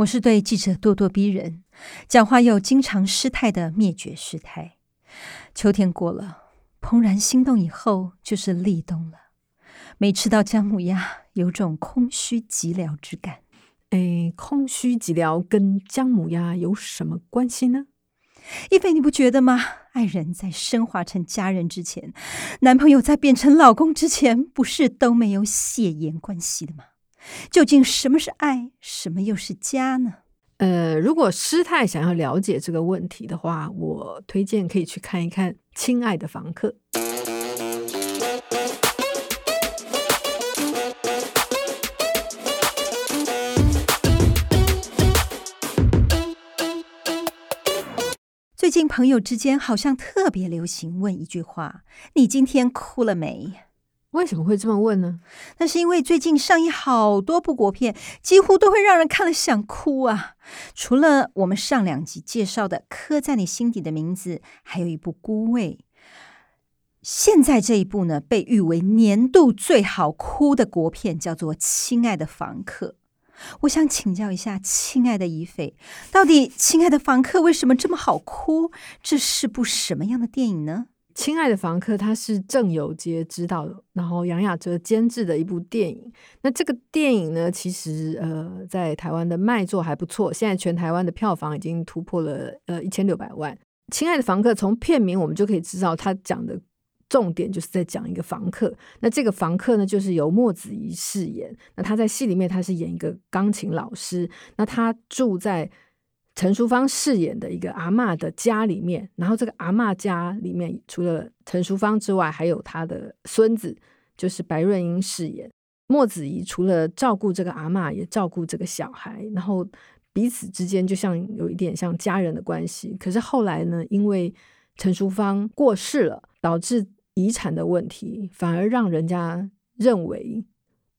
我是对记者咄咄逼人，讲话又经常失态的灭绝师太。秋天过了，怦然心动以后就是立冬了。没吃到姜母鸭，有种空虚寂寥之感。哎，空虚寂寥跟姜母鸭有什么关系呢？一菲，你不觉得吗？爱人在升华成家人之前，男朋友在变成老公之前，不是都没有血缘关系的吗？究竟什么是爱，什么又是家呢？呃，如果师太想要了解这个问题的话，我推荐可以去看一看《亲爱的房客》。最近朋友之间好像特别流行问一句话：“你今天哭了没？”为什么会这么问呢？那是因为最近上映好多部国片，几乎都会让人看了想哭啊。除了我们上两集介绍的《刻在你心底的名字》，还有一部《孤味》。现在这一部呢，被誉为年度最好哭的国片，叫做《亲爱的房客》。我想请教一下，亲爱的怡菲，到底《亲爱的房客》为什么这么好哭？这是部什么样的电影呢？《亲爱的房客》它是郑有杰执导的，然后杨雅哲监制的一部电影。那这个电影呢，其实呃，在台湾的卖座还不错，现在全台湾的票房已经突破了呃一千六百万。《亲爱的房客》从片名我们就可以知道，他讲的。重点就是在讲一个房客，那这个房客呢，就是由莫子仪饰演。那他在戏里面他是演一个钢琴老师，那他住在陈淑芳饰演的一个阿嬷的家里面。然后这个阿嬷家里面除了陈淑芳之外，还有他的孙子，就是白润英饰演。莫子仪除了照顾这个阿嬷，也照顾这个小孩，然后彼此之间就像有一点像家人的关系。可是后来呢，因为陈淑芳过世了，导致遗产的问题，反而让人家认为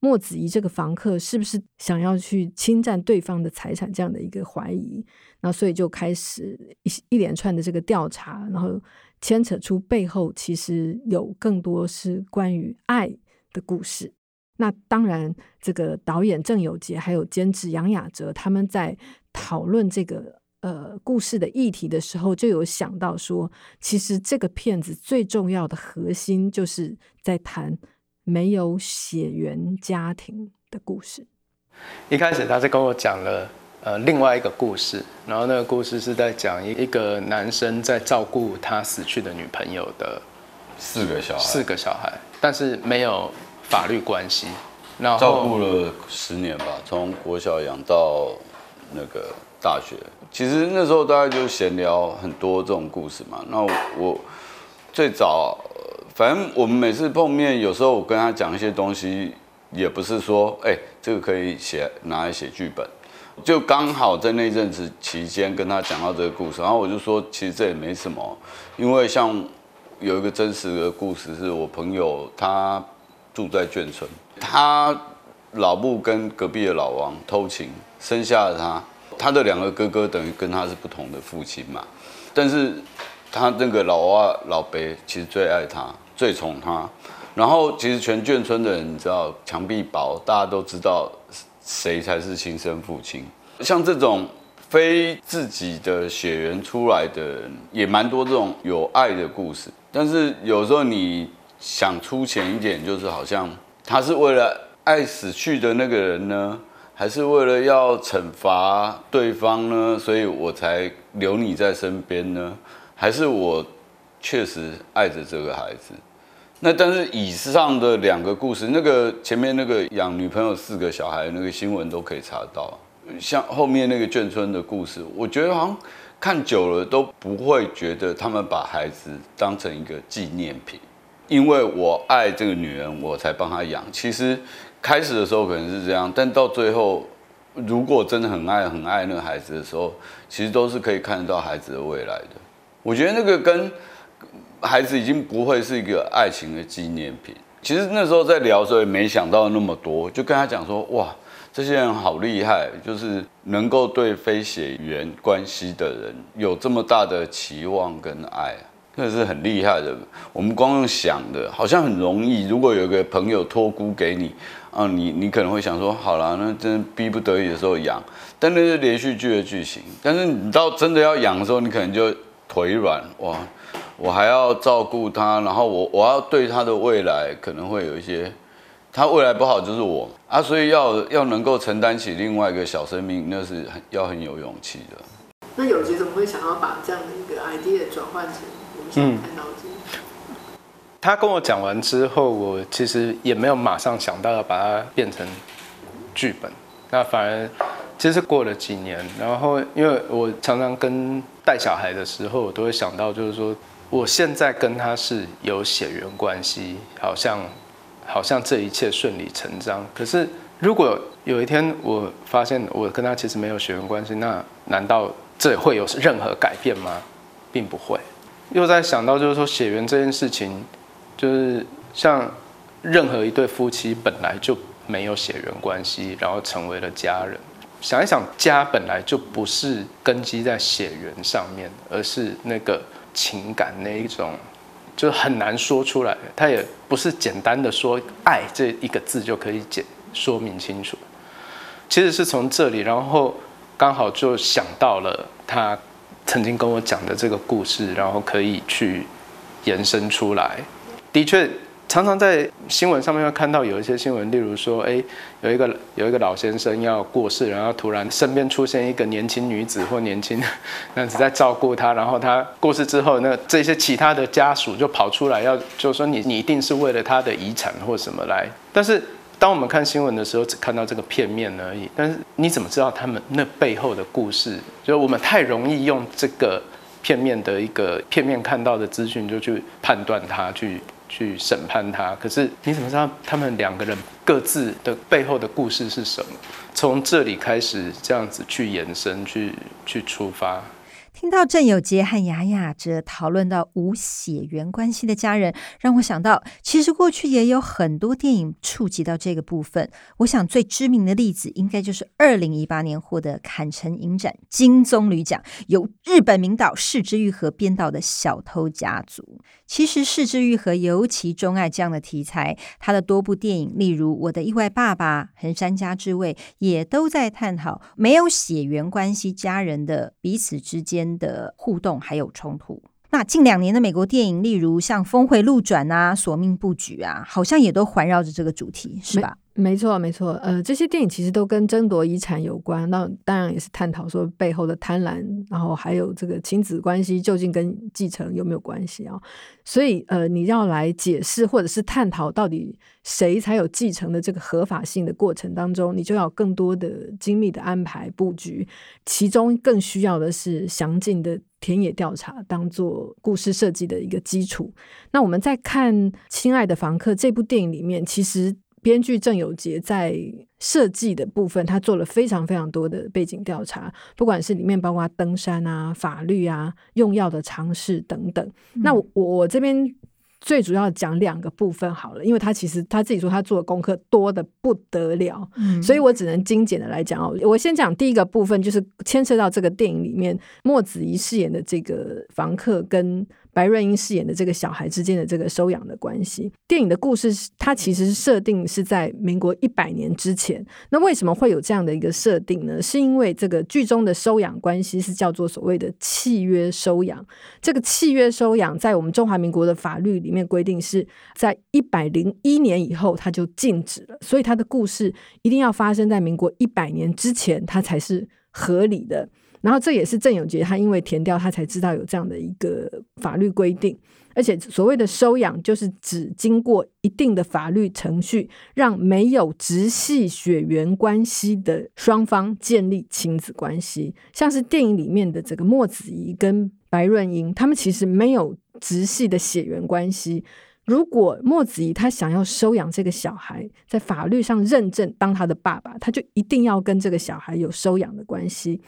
莫子仪这个房客是不是想要去侵占对方的财产这样的一个怀疑，那所以就开始一一连串的这个调查，然后牵扯出背后其实有更多是关于爱的故事。那当然，这个导演郑有杰还有监制杨雅哲他们在讨论这个。呃，故事的议题的时候，就有想到说，其实这个片子最重要的核心就是在谈没有血缘家庭的故事。一开始他是跟我讲了呃另外一个故事，然后那个故事是在讲一一个男生在照顾他死去的女朋友的四个小孩，四个小孩，但是没有法律关系。然后照顾了十年吧，从国小养到那个。大学其实那时候大家就闲聊很多这种故事嘛。那我最早，反正我们每次碰面，有时候我跟他讲一些东西，也不是说，哎，这个可以写拿来写剧本，就刚好在那阵子期间跟他讲到这个故事，然后我就说，其实这也没什么，因为像有一个真实的故事，是我朋友他住在眷村，他老母跟隔壁的老王偷情，生下了他。他的两个哥哥等于跟他是不同的父亲嘛，但是他那个老阿老伯其实最爱他，最宠他。然后其实全眷村的人，你知道墙壁薄，大家都知道谁才是亲生父亲。像这种非自己的血缘出来的人，也蛮多这种有爱的故事。但是有时候你想出钱一点，就是好像他是为了爱死去的那个人呢。还是为了要惩罚对方呢，所以我才留你在身边呢？还是我确实爱着这个孩子？那但是以上的两个故事，那个前面那个养女朋友四个小孩那个新闻都可以查到，像后面那个眷村的故事，我觉得好像看久了都不会觉得他们把孩子当成一个纪念品，因为我爱这个女人，我才帮她养。其实。开始的时候可能是这样，但到最后，如果真的很爱很爱那个孩子的时候，其实都是可以看得到孩子的未来的。我觉得那个跟孩子已经不会是一个爱情的纪念品。其实那时候在聊的时候也没想到那么多，就跟他讲说，哇，这些人好厉害，就是能够对非血缘关系的人有这么大的期望跟爱，那是很厉害的。我们光用想的，好像很容易。如果有个朋友托孤给你，啊，你你可能会想说，好了，那真逼不得已的时候养，但那是连续剧的剧情。但是你到真的要养的时候，你可能就腿软，哇。我还要照顾他，然后我我要对他的未来可能会有一些，他未来不好就是我啊，所以要要能够承担起另外一个小生命，那是很要很有勇气的。那有杰怎么会想要把这样的一个 idea 转换成我们现在看到的？他跟我讲完之后，我其实也没有马上想到要把它变成剧本，那反而其实过了几年，然后因为我常常跟带小孩的时候，我都会想到就是说。我现在跟他是有血缘关系，好像好像这一切顺理成章。可是如果有一天我发现我跟他其实没有血缘关系，那难道这会有任何改变吗？并不会。又在想到就是说血缘这件事情，就是像任何一对夫妻本来就没有血缘关系，然后成为了家人。想一想，家本来就不是根基在血缘上面，而是那个。情感那一种，就很难说出来，他也不是简单的说“爱”这一个字就可以解说明清楚。其实是从这里，然后刚好就想到了他曾经跟我讲的这个故事，然后可以去延伸出来。的确。常常在新闻上面会看到有一些新闻，例如说，哎，有一个有一个老先生要过世，然后突然身边出现一个年轻女子或年轻 男子在照顾他，然后他过世之后，那这些其他的家属就跑出来要，就说你你一定是为了他的遗产或什么来。但是当我们看新闻的时候，只看到这个片面而已。但是你怎么知道他们那背后的故事？就是我们太容易用这个片面的一个片面看到的资讯，就去判断他去。去审判他，可是你怎么知道他们两个人各自的背后的故事是什么？从这里开始这样子去延伸，去去出发。听到郑有杰和雅雅哲讨论到无血缘关系的家人，让我想到，其实过去也有很多电影触及到这个部分。我想最知名的例子，应该就是二零一八年获得坎城影展金棕榈奖，由日本名导市之愈和编导的《小偷家族》。其实市之愈和尤其钟爱这样的题材，他的多部电影，例如《我的意外爸爸》《横山家之味》，也都在探讨没有血缘关系家人的彼此之间。的互动还有冲突。那近两年的美国电影，例如像《峰回路转》啊，《索命布局》啊，好像也都环绕着这个主题，是吧？没错，没错。呃，这些电影其实都跟争夺遗产有关。那当然也是探讨说背后的贪婪，然后还有这个亲子关系究竟跟继承有没有关系啊？所以，呃，你要来解释或者是探讨到底谁才有继承的这个合法性的过程当中，你就要更多的精密的安排布局。其中更需要的是详尽的田野调查，当做故事设计的一个基础。那我们在看《亲爱的房客》这部电影里面，其实。编剧郑有杰在设计的部分，他做了非常非常多的背景调查，不管是里面包括登山啊、法律啊、用药的尝试等等。那我我这边最主要讲两个部分好了，因为他其实他自己说他做的功课多的不得了，所以我只能精简的来讲哦。我先讲第一个部分，就是牵涉到这个电影里面莫子仪饰演的这个房客跟。白润英饰演的这个小孩之间的这个收养的关系，电影的故事它其实设定是在民国一百年之前。那为什么会有这样的一个设定呢？是因为这个剧中的收养关系是叫做所谓的契约收养。这个契约收养在我们中华民国的法律里面规定是在一百零一年以后它就禁止了，所以它的故事一定要发生在民国一百年之前，它才是合理的。然后这也是郑永杰他因为填掉他才知道有这样的一个法律规定，而且所谓的收养就是指经过一定的法律程序，让没有直系血缘关系的双方建立亲子关系。像是电影里面的这个莫子怡跟白润英，他们其实没有直系的血缘关系，如果莫子怡他想要收养这个小孩，在法律上认证当他的爸爸，他就一定要跟这个小孩有收养的关系。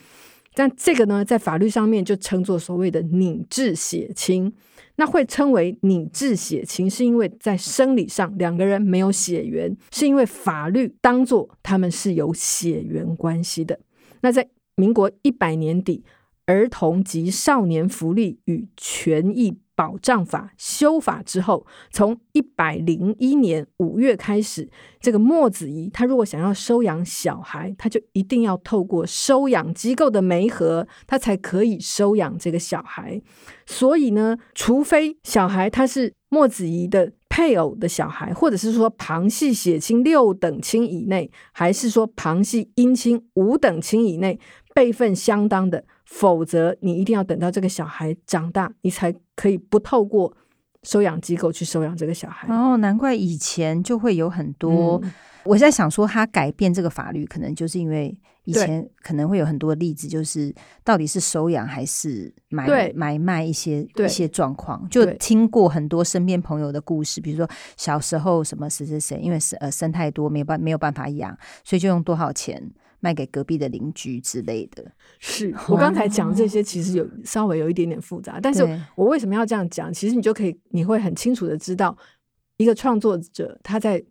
但这个呢，在法律上面就称作所谓的拟制血亲。那会称为拟制血亲，是因为在生理上两个人没有血缘，是因为法律当做他们是有血缘关系的。那在民国一百年底，《儿童及少年福利与权益保障法》修法之后，从一百零一年五月开始，这个墨子仪他如果想要收养小孩，他就一定要透过收养机构的媒合，他才可以收养这个小孩。所以呢，除非小孩他是墨子仪的配偶的小孩，或者是说旁系血亲六等亲以内，还是说旁系姻亲五等亲以内，辈分相当的。否则，你一定要等到这个小孩长大，你才可以不透过收养机构去收养这个小孩。哦，难怪以前就会有很多。我在想说，他改变这个法律，可能就是因为以前可能会有很多例子，就是到底是收养还是买买卖一些一些状况，就听过很多身边朋友的故事，比如说小时候什么谁谁谁，因为生呃生太多，没有办没有办法养，所以就用多少钱。卖给隔壁的邻居之类的，是 我刚才讲这些，其实有稍微有一点点复杂。但是我为什么要这样讲？其实你就可以，你会很清楚的知道，一个创作者他在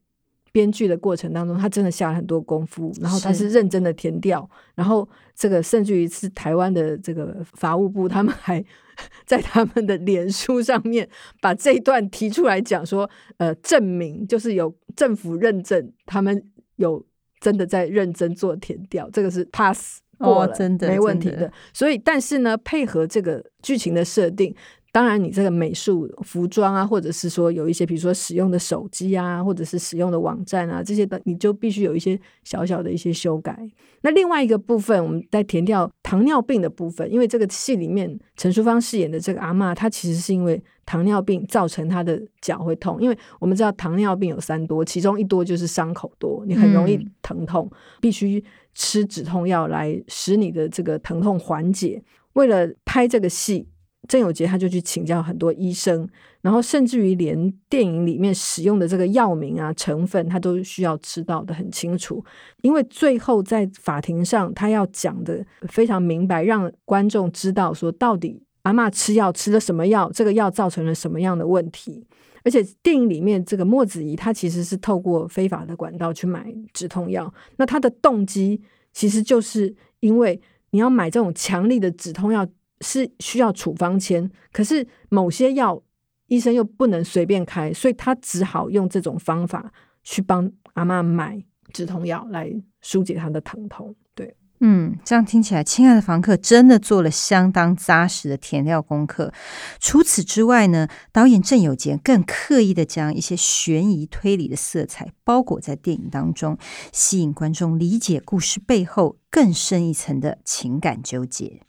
编剧的过程当中，他真的下了很多功夫，然后他是认真的填调，然后这个甚至于是台湾的这个法务部，他们还 在他们的脸书上面把这一段提出来讲说，呃，证明就是有政府认证，他们有。真的在认真做填调，这个是 pass 过了，真的没问题的。所以，但是呢，配合这个剧情的设定。当然，你这个美术、服装啊，或者是说有一些，比如说使用的手机啊，或者是使用的网站啊，这些的，你就必须有一些小小的一些修改。那另外一个部分，我们在填掉糖尿病的部分，因为这个戏里面陈淑芳饰演的这个阿妈，她其实是因为糖尿病造成她的脚会痛。因为我们知道糖尿病有三多，其中一多就是伤口多，你很容易疼痛，必须吃止痛药来使你的这个疼痛缓解。为了拍这个戏。郑有杰他就去请教很多医生，然后甚至于连电影里面使用的这个药名啊成分，他都需要知道的很清楚。因为最后在法庭上，他要讲的非常明白，让观众知道说到底阿妈吃药吃了什么药，这个药造成了什么样的问题。而且电影里面这个莫子怡，他其实是透过非法的管道去买止痛药，那他的动机其实就是因为你要买这种强力的止痛药。是需要处方签，可是某些药医生又不能随便开，所以他只好用这种方法去帮阿妈买止痛药来疏解他的疼痛。对，嗯，这样听起来，亲爱的房客真的做了相当扎实的填料功课。除此之外呢，导演郑有杰更刻意的将一些悬疑推理的色彩包裹在电影当中，吸引观众理解故事背后更深一层的情感纠结。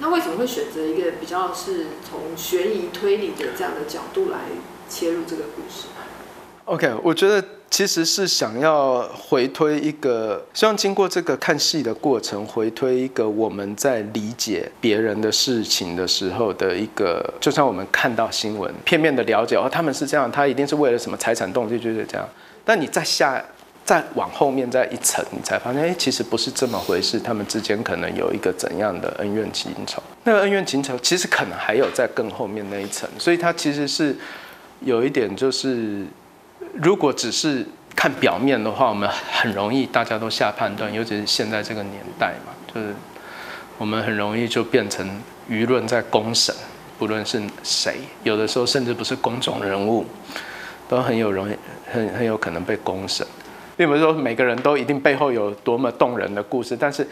那为什么会选择一个比较是从悬疑推理的这样的角度来切入这个故事？OK，我觉得其实是想要回推一个，希望经过这个看戏的过程，回推一个我们在理解别人的事情的时候的一个，就像我们看到新闻片面的了解，哦，他们是这样，他一定是为了什么财产动机就是这样，但你在下。再往后面再一层，你才发现，哎，其实不是这么回事。他们之间可能有一个怎样的恩怨情仇？那个恩怨情仇，其实可能还有在更后面那一层。所以它其实是有一点，就是如果只是看表面的话，我们很容易大家都下判断，尤其是现在这个年代嘛，就是我们很容易就变成舆论在公审，不论是谁，有的时候甚至不是公众人物，都很有容易很很有可能被公审。并不是说每个人都一定背后有多么动人的故事，但是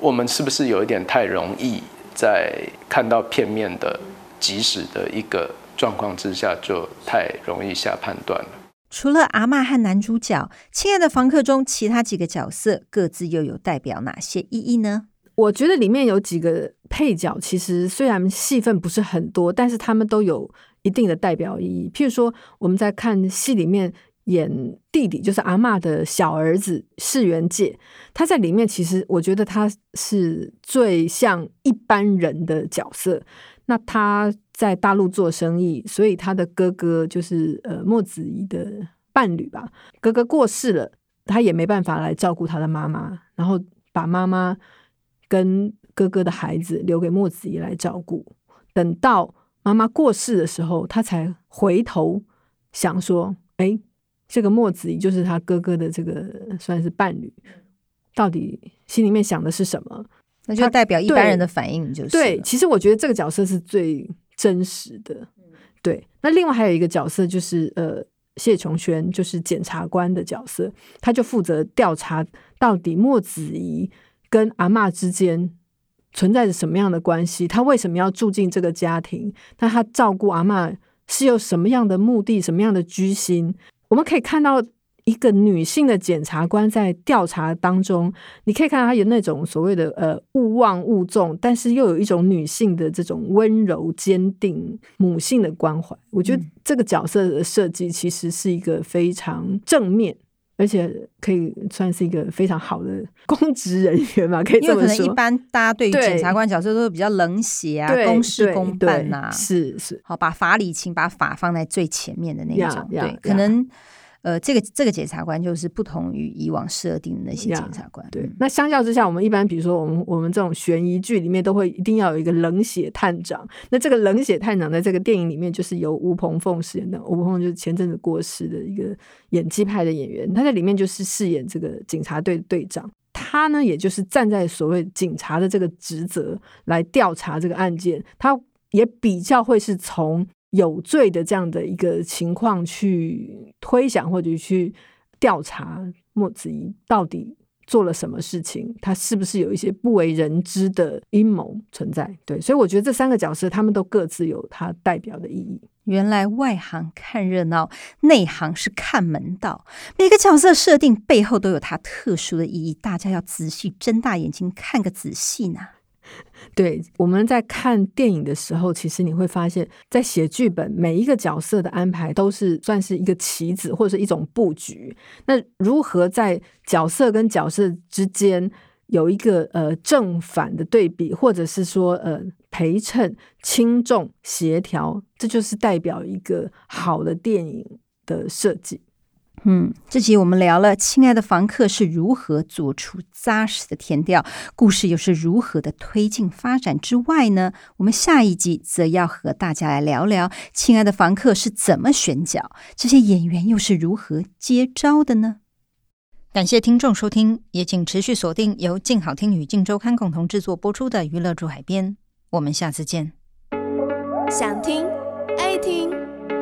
我们是不是有一点太容易在看到片面的、即时的一个状况之下，就太容易下判断了？除了阿妈和男主角，亲爱的房客中其他几个角色各自又有代表哪些意义呢？我觉得里面有几个配角，其实虽然戏份不是很多，但是他们都有一定的代表意义。譬如说，我们在看戏里面。演弟弟，就是阿嬷的小儿子世元介，他在里面其实我觉得他是最像一般人的角色。那他在大陆做生意，所以他的哥哥就是呃莫子仪的伴侣吧，哥哥过世了，他也没办法来照顾他的妈妈，然后把妈妈跟哥哥的孩子留给莫子仪来照顾。等到妈妈过世的时候，他才回头想说：“哎，这个墨子仪就是他哥哥的这个算是伴侣，到底心里面想的是什么？”那就代表一般人的反应，就是对。其实我觉得这个角色是最真实的。对，那另外还有一个角色就是呃谢琼轩，就是检察官的角色，他就负责调查到底墨子怡跟阿嬷之间存在着什么样的关系，他为什么要住进这个家庭？那他照顾阿嬷是有什么样的目的，什么样的居心？我们可以看到。一个女性的检察官在调查当中，你可以看到她有那种所谓的呃勿忘勿重，但是又有一种女性的这种温柔坚定、母性的关怀。我觉得这个角色的设计其实是一个非常正面，而且可以算是一个非常好的公职人员嘛。可以这么说。可能一般大家对于检察官角色都是比较冷血啊，公事公办呐，是是，好把法理情，把法放在最前面的那种。对，可能。呃，这个这个检察官就是不同于以往设定的那些检察官。对，那相较之下，我们一般比如说我们我们这种悬疑剧里面都会一定要有一个冷血探长。那这个冷血探长在这个电影里面就是由吴鹏凤饰演的。吴鹏凤就是前阵子过世的一个演技派的演员，他在里面就是饰演这个警察队队长。他呢，也就是站在所谓警察的这个职责来调查这个案件，他也比较会是从。有罪的这样的一个情况去推想或者去调查莫子仪到底做了什么事情，他是不是有一些不为人知的阴谋存在？对，所以我觉得这三个角色他们都各自有他代表的意义。原来外行看热闹，内行是看门道。每个角色设定背后都有它特殊的意义，大家要仔细睁大眼睛看个仔细呢。对，我们在看电影的时候，其实你会发现，在写剧本，每一个角色的安排都是算是一个棋子或者是一种布局。那如何在角色跟角色之间有一个呃正反的对比，或者是说呃陪衬、轻重协调，这就是代表一个好的电影的设计。嗯，这集我们聊了《亲爱的房客》是如何做出扎实的填调，故事又是如何的推进发展之外呢？我们下一集则要和大家来聊聊《亲爱的房客》是怎么选角，这些演员又是如何接招的呢？感谢听众收听，也请持续锁定由静好听与静周刊共同制作播出的《娱乐驻海边》，我们下次见。想听爱听，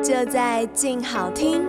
就在静好听。